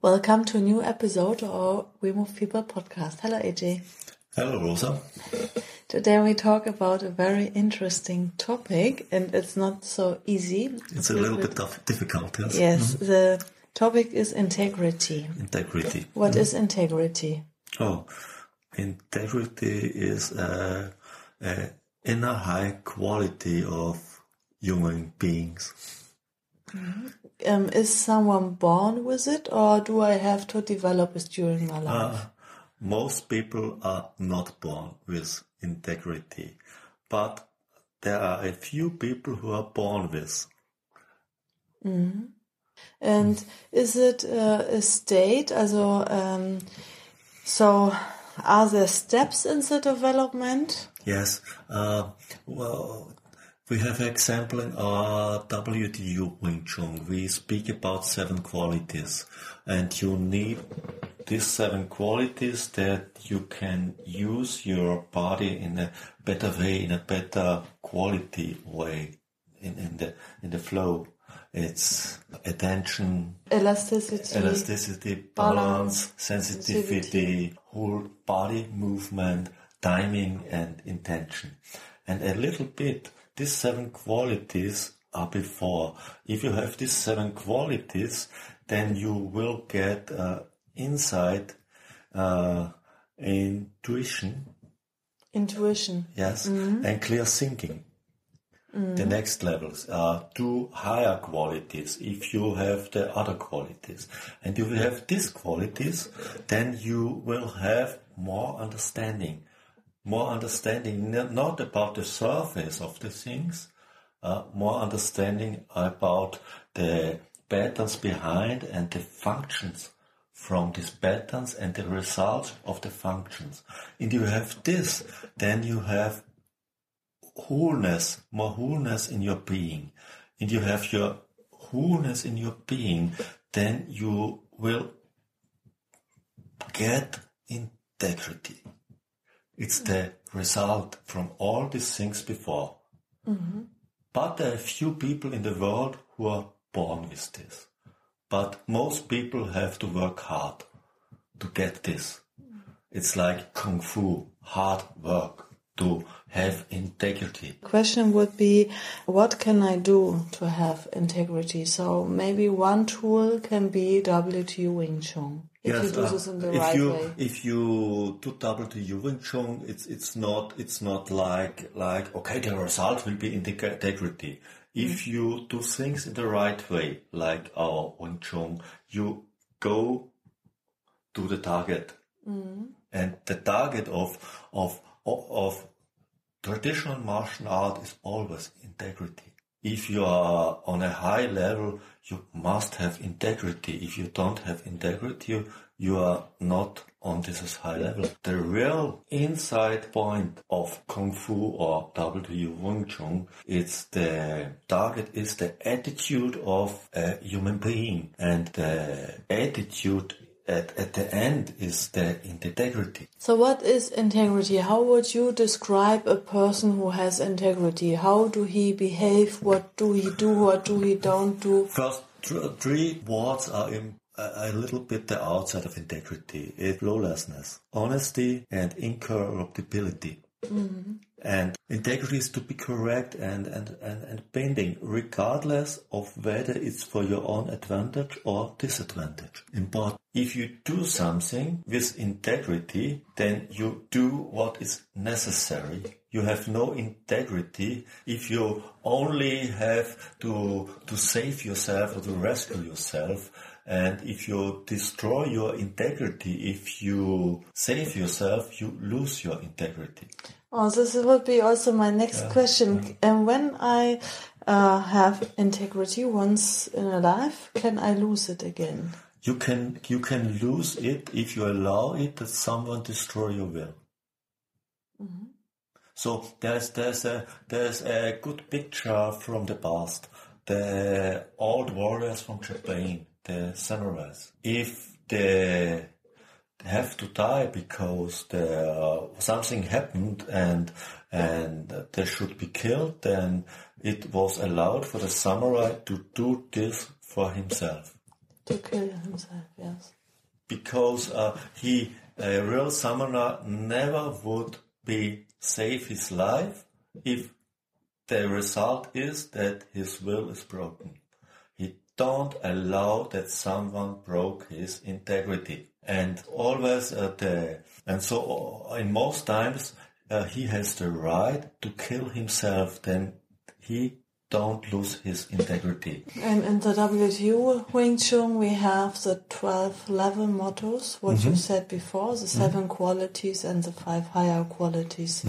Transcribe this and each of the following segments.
Welcome to a new episode of our We Move People podcast. Hello, AJ. Hello, Rosa. Today we talk about a very interesting topic, and it's not so easy. It's a little bit tough, difficult, yes. Yes, mm -hmm. the topic is integrity. Integrity. What mm is integrity? Oh, integrity is a, a inner high quality of human beings. Mm -hmm. Um, is someone born with it, or do I have to develop it during my life? Uh, most people are not born with integrity, but there are a few people who are born with. Mm. And is it uh, a state? Also, um, so are there steps in the development? Yes. Uh, well, we have example in our WTU WingTsun. We speak about seven qualities, and you need these seven qualities that you can use your body in a better way, in a better quality way, in, in the in the flow. It's attention, elasticity, elasticity, balance, balance sensitivity, sensitivity, whole body movement, timing, and intention, and a little bit. These seven qualities are before. If you have these seven qualities, then you will get uh, insight, uh, intuition. Intuition. Yes, mm-hmm. and clear thinking. Mm-hmm. The next levels are two higher qualities if you have the other qualities. And if you have these qualities, then you will have more understanding. More understanding not about the surface of the things, uh, more understanding about the patterns behind and the functions from these patterns and the results of the functions. And you have this, then you have wholeness, more wholeness in your being. And you have your wholeness in your being, then you will get integrity. It's the result from all these things before. Mm-hmm. But there are few people in the world who are born with this. But most people have to work hard to get this. It's like kung fu, hard work to have integrity. Question would be, what can I do to have integrity? So maybe one tool can be WTU WingTsun. If yes, you do uh, the if right you, way. If you do WTU WingTsun, it's it's not it's not like like okay the result will be integrity. If mm. you do things in the right way, like our WingTsun, you go to the target. Mm. And the target of, of, of traditional martial art is always integrity. If you are on a high level, you must have integrity. If you don't have integrity, you are not on this high level. The real inside point of Kung Fu or WTU WingTsun, it's the target is the attitude of a human being and the attitude at, at the end is the integrity. So what is integrity? How would you describe a person who has integrity? How do he behave? What do he do? What do he don't do? First, three words are in a little bit the outside of integrity. It's lawlessness, honesty, and incorruptibility. Mm-hmm. And integrity is to be correct and, and, and, and bending, regardless of whether it's for your own advantage or disadvantage. Important. If you do something with integrity, then you do what is necessary. You have no integrity if you only have to, to save yourself or to rescue yourself and if you destroy your integrity, if you save yourself, you lose your integrity. Oh, this would be also my next yeah. question. And when I uh, have integrity once in a life, can I lose it again? you can you can lose it if you allow it that someone destroy your will. So there's there's a there's a good picture from the past. The old warriors from Japan, the samurais. If they have to die because the, something happened and and they should be killed, then it was allowed for the samurai to do this for himself To kill himself, yes. because uh, he a real samurai never would be save his life if the result is that his will is broken. He don't allow that someone broke his integrity. And always uh, the and so uh, in most times uh, he has the right to kill himself. Then he don't lose his integrity. And in the WTU WingTsun, we have the 12 level mottos, what you said before, the 7 qualities and the 5 higher qualities.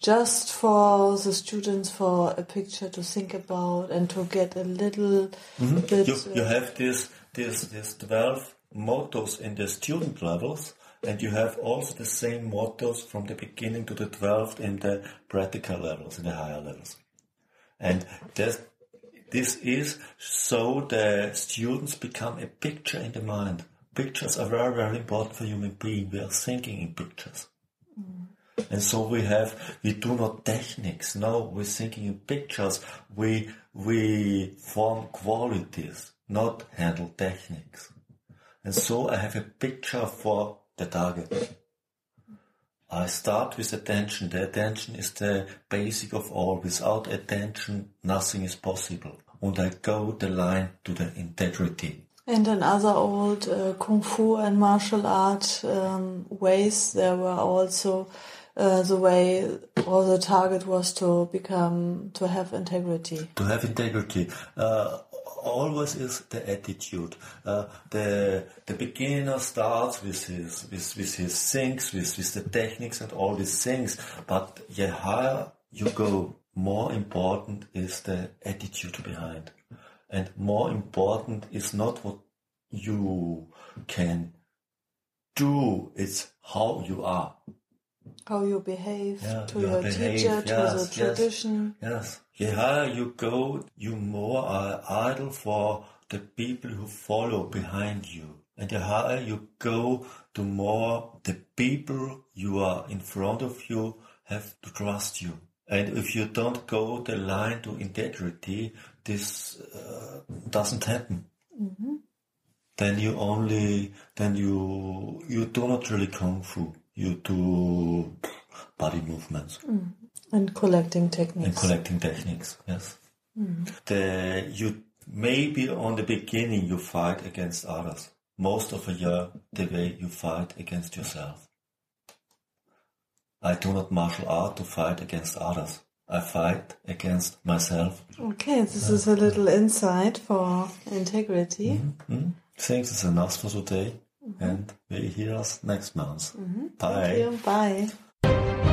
Just for the students, for a picture to think about and to get a little bit. You, uh, you have this this this twelve mottos in the student levels, and you have also the same mottos from the beginning to the twelfth in the practical levels, in the higher levels. And this, this is so the students become a picture in the mind. Pictures are very, very important for human being. We are thinking in pictures. Mm. And so we have, we do not techniques. No, we're thinking in pictures. We, we form qualities, not handle techniques. And so I have a picture for the target. I start with attention. The attention is the basic of all. Without attention, nothing is possible. And I go the line to the integrity. And in other old uh, kung fu and martial art um, ways, there were also uh, the way or the target was to become to have integrity. to have integrity uh, always is the attitude. Uh, the the beginner starts with his with, with his things with, with the techniques and all these things. But the higher you go more important is the attitude behind. And more important is not what you can do it's how you are How you behave Yeah, to you your behave, teacher, to the yes. tradition. Yes. The higher you go, you more are idol for the people who follow behind you. And the higher you go, the more the people you are in front of you have to trust you. And if you don't go the line to integrity, this uh, doesn't happen. Then you only, then you, you do not really kung fu. You do body movements mm. And collecting techniques. and collecting techniques. Yes. Mm. The you maybe on the beginning you fight against others. Most of the year, the way you fight against yourself. I do not martial art to fight against others. I fight against myself. okay, this is a little insight for integrity. Mm? Thanks, it's enough for today, Mm-hmm. and we hear us next month. Mm-hmm. Bye. Thank you. Bye.